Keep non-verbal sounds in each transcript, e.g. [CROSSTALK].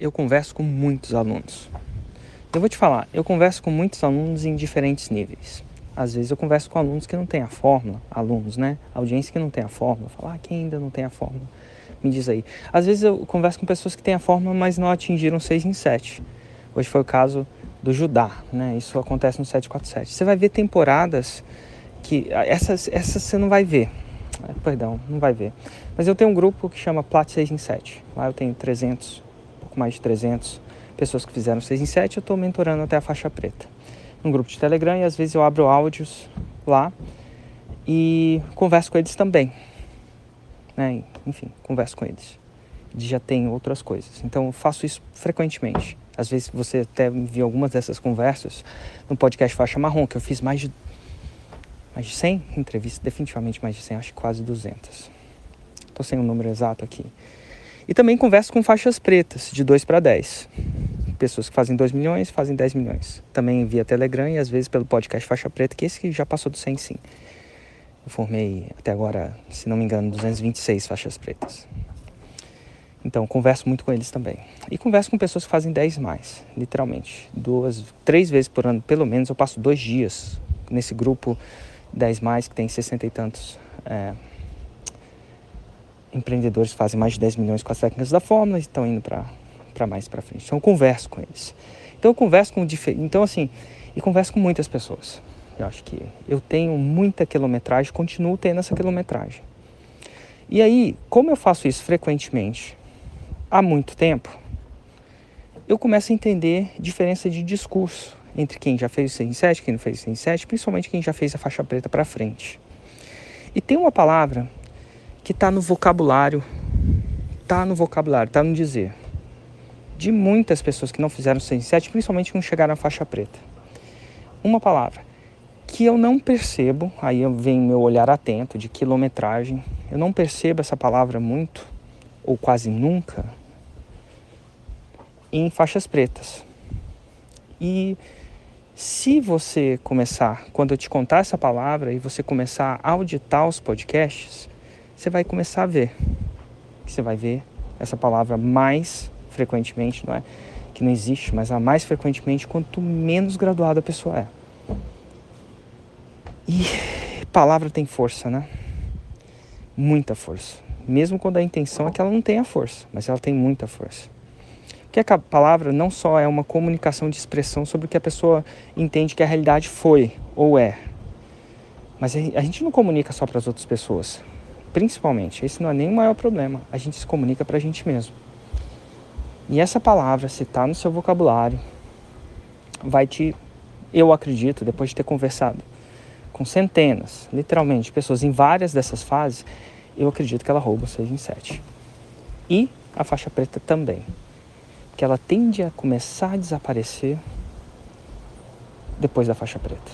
eu converso com muitos alunos. Eu vou te falar, eu converso com muitos alunos em diferentes níveis. Às vezes eu converso com alunos que não têm a fórmula, alunos, né? Audiência que não tem a fórmula. Falar, ah, quem ainda não tem a fórmula? Me diz aí. Às vezes eu converso com pessoas que têm a fórmula, mas não atingiram 6 em 7. Hoje foi o caso do Judá, né? Isso acontece no 747. Você vai ver temporadas que essas, essas você não vai ver. Perdão, não vai ver. Mas eu tenho um grupo que chama Plat 6 em 7. Lá eu tenho 300, um pouco mais de 300 pessoas que fizeram 6 em 7. Eu estou mentorando até a faixa preta. Um grupo de Telegram e às vezes eu abro áudios lá e converso com eles também. Né? Enfim, converso com eles. Já tem outras coisas. Então eu faço isso frequentemente. Às vezes você até viu algumas dessas conversas no podcast Faixa Marrom, que eu fiz mais de, mais de 100 entrevistas, definitivamente mais de 100, acho que quase 200. Estou sem o um número exato aqui. E também converso com faixas pretas, de 2 para 10. Pessoas que fazem 2 milhões, fazem 10 milhões. Também via Telegram e às vezes pelo podcast Faixa Preta, que esse que já passou do 100 sim. Eu formei até agora, se não me engano, 226 faixas pretas. Então, converso muito com eles também. E converso com pessoas que fazem 10 mais, literalmente. Duas, três vezes por ano, pelo menos, eu passo dois dias nesse grupo 10 mais, que tem 60 e tantos é, empreendedores fazem mais de 10 milhões com as técnicas da fórmula e estão indo para mais para frente. Então, eu converso com eles. Então, eu converso com... Então, assim, e converso com muitas pessoas. Eu acho que eu tenho muita quilometragem, continuo tendo essa quilometragem. E aí, como eu faço isso frequentemente, há muito tempo, eu começo a entender diferença de discurso entre quem já fez o 6 em 7, quem não fez o 6 em 7, principalmente quem já fez a faixa preta para frente. E tem uma palavra que está no vocabulário, está no vocabulário, está no dizer, de muitas pessoas que não fizeram o 6 em 7, principalmente quando chegaram à faixa preta. Uma palavra que eu não percebo, aí vem meu olhar atento de quilometragem, eu não percebo essa palavra muito, ou quase nunca, em faixas pretas. E se você começar, quando eu te contar essa palavra e você começar a auditar os podcasts, você vai começar a ver. Você vai ver essa palavra mais frequentemente, não é? Que não existe, mas a mais frequentemente quanto menos graduada a pessoa é. E palavra tem força, né? Muita força. Mesmo quando a intenção é que ela não tenha força, mas ela tem muita força. Porque a palavra não só é uma comunicação de expressão sobre o que a pessoa entende que a realidade foi ou é, mas a gente não comunica só para as outras pessoas. Principalmente, esse não é nem o maior problema. A gente se comunica para a gente mesmo. E essa palavra, se está no seu vocabulário, vai te, eu acredito, depois de ter conversado com centenas, literalmente, pessoas em várias dessas fases, eu acredito que ela rouba 6 em 7. E a faixa preta também que ela tende a começar a desaparecer depois da faixa preta.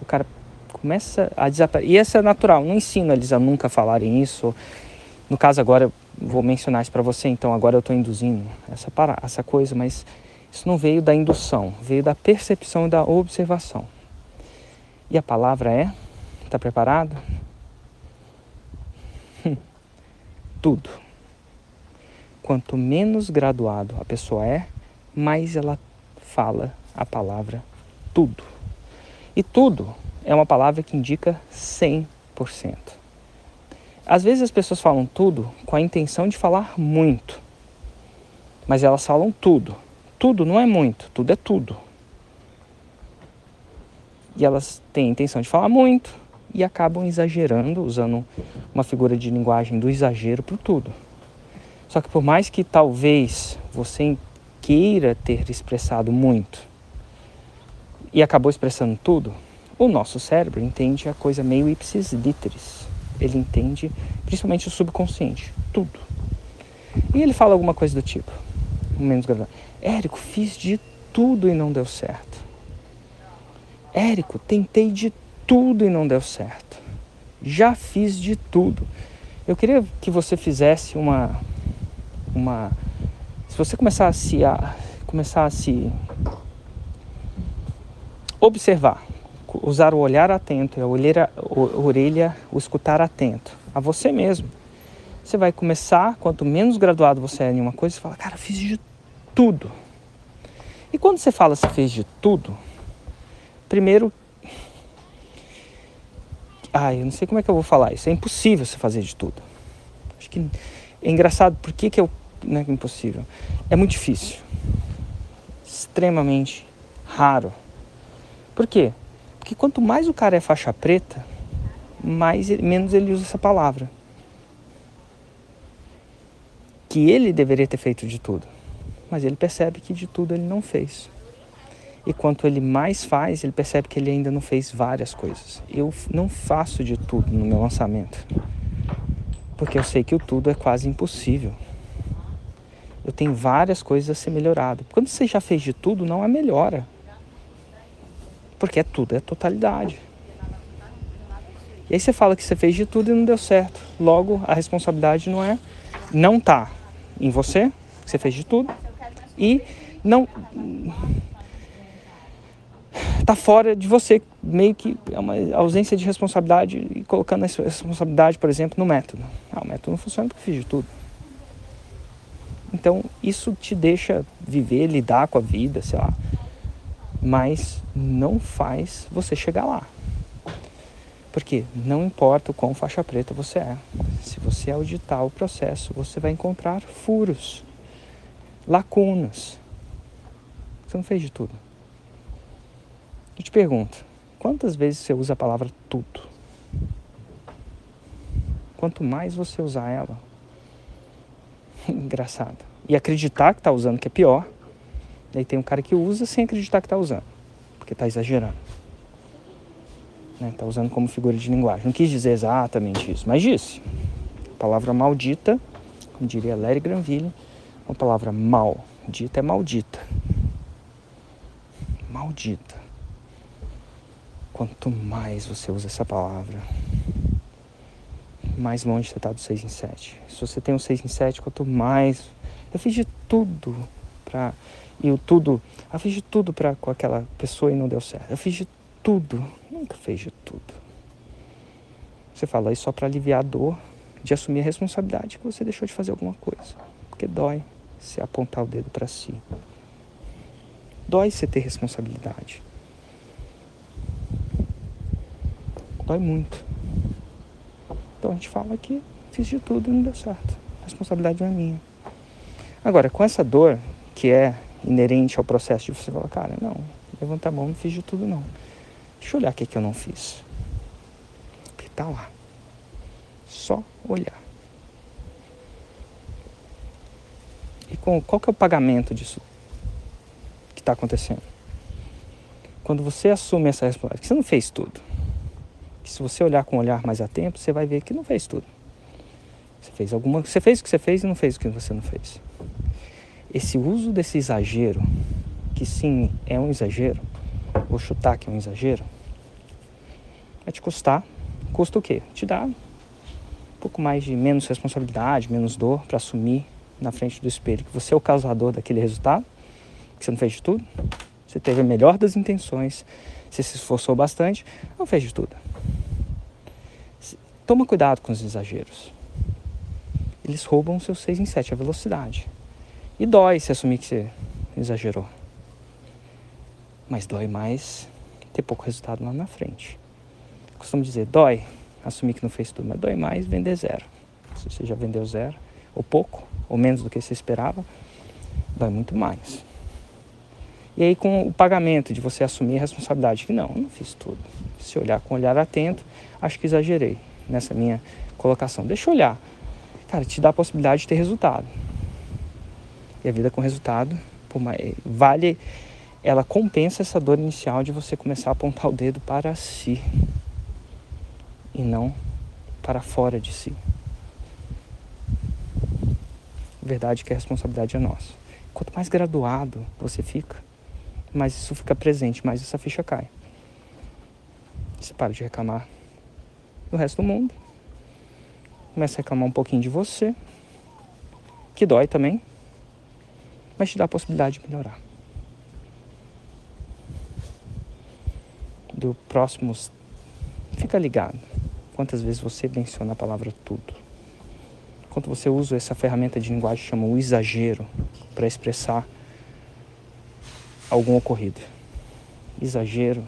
O cara começa a desaparecer. E isso é natural, não ensino eles a nunca falarem isso. No caso, agora eu vou mencionar isso para você, então agora eu estou induzindo essa, para... essa coisa, mas isso não veio da indução, veio da percepção e da observação. E a palavra é: está preparado? [LAUGHS] Tudo quanto menos graduado a pessoa é, mais ela fala a palavra tudo. E tudo é uma palavra que indica 100%. Às vezes as pessoas falam tudo com a intenção de falar muito, mas elas falam tudo. Tudo não é muito, tudo é tudo. E elas têm a intenção de falar muito e acabam exagerando, usando uma figura de linguagem do exagero para tudo. Só que por mais que talvez você queira ter expressado muito e acabou expressando tudo, o nosso cérebro entende a coisa meio ipsis literis. Ele entende, principalmente o subconsciente, tudo. E ele fala alguma coisa do tipo, menos graduado. Érico, fiz de tudo e não deu certo. Érico, tentei de tudo e não deu certo. Já fiz de tudo. Eu queria que você fizesse uma uma se você começar a a, começar a se observar, usar o olhar atento, a orelha, a orelha, o escutar atento a você mesmo. Você vai começar, quanto menos graduado você é em uma coisa, você fala, cara, eu fiz de tudo. E quando você fala você fez de tudo, primeiro. Ai, eu não sei como é que eu vou falar isso. É impossível você fazer de tudo. Acho que é engraçado. Por que, que é, não é impossível? É muito difícil. Extremamente raro. Por quê? Porque quanto mais o cara é faixa preta, mais menos ele usa essa palavra. Que ele deveria ter feito de tudo. Mas ele percebe que de tudo ele não fez. E quanto ele mais faz, ele percebe que ele ainda não fez várias coisas. Eu não faço de tudo no meu lançamento. Porque eu sei que o tudo é quase impossível. Eu tenho várias coisas a ser melhorado. Quando você já fez de tudo, não é melhora. Porque é tudo, é totalidade. E aí você fala que você fez de tudo e não deu certo. Logo, a responsabilidade não é não tá em você, que você fez de tudo, e não tá fora de você, meio que é uma ausência de responsabilidade e colocando essa responsabilidade, por exemplo, no método. Ah, o método não funciona porque fiz de tudo. Então, isso te deixa viver, lidar com a vida, sei lá, mas não faz você chegar lá. Porque não importa o quão faixa preta você é, se você auditar o processo, você vai encontrar furos, lacunas. Você não fez de tudo. Eu te pergunto, quantas vezes você usa a palavra tudo? Quanto mais você usar ela, [LAUGHS] engraçado, e acreditar que está usando que é pior, Daí tem um cara que usa sem acreditar que está usando, porque está exagerando. Está né? Tá usando como figura de linguagem. Não quis dizer exatamente isso, mas disse. A palavra maldita, como diria Larry Granville, uma palavra mal dita é maldita. Maldita. Quanto mais você usa essa palavra, mais longe você está do 6 em 7. Se você tem um 6 em 7, quanto mais. Eu fiz de tudo para e o tudo, eu fiz de tudo para com aquela pessoa e não deu certo. Eu fiz de tudo, nunca fez de tudo. Você fala isso só para aliviar a dor de assumir a responsabilidade que você deixou de fazer alguma coisa. Porque dói se apontar o dedo para si. Dói você ter responsabilidade. Dói muito. Então a gente fala que fiz de tudo e não deu certo. A responsabilidade não é minha. Agora, com essa dor, que é inerente ao processo de você falar, cara, não, levanta a mão, não fiz de tudo não. Deixa eu olhar o que, que eu não fiz. Porque tá lá. Só olhar. E com, qual que é o pagamento disso que está acontecendo? Quando você assume essa responsabilidade, que você não fez tudo. Que se você olhar com um olhar mais atento, você vai ver que não fez tudo. Você fez alguma, você fez o que você fez e não fez o que você não fez esse uso desse exagero, que sim é um exagero, vou chutar que é um exagero, vai te custar. Custa o quê? Te dá um pouco mais de menos responsabilidade, menos dor para assumir na frente do espelho que você é o causador daquele resultado, que você não fez de tudo, você teve a melhor das intenções, você se esforçou bastante, não fez de tudo. Toma cuidado com os exageros. Eles roubam seus 6 em 7, a velocidade. E dói se assumir que você exagerou. Mas dói mais ter pouco resultado lá na frente. costumo dizer, dói assumir que não fez tudo, mas dói mais vender zero. Se você já vendeu zero, ou pouco, ou menos do que você esperava, dói muito mais. E aí com o pagamento de você assumir a responsabilidade, que não, eu não fiz tudo. Se olhar com olhar atento, acho que exagerei nessa minha colocação. Deixa eu olhar. Cara, te dá a possibilidade de ter resultado. E a vida com resultado, mais, vale, ela compensa essa dor inicial de você começar a apontar o dedo para si e não para fora de si. Verdade que a responsabilidade é nossa. Quanto mais graduado você fica, mais isso fica presente, mais essa ficha cai. Você para de reclamar do resto do mundo, começa a reclamar um pouquinho de você, que dói também, mas te dá a possibilidade de melhorar. Do próximo, fica ligado. Quantas vezes você menciona a palavra tudo? quando você usa essa ferramenta de linguagem chama o exagero para expressar algum ocorrido. Exagero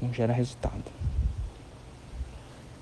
não gera resultado.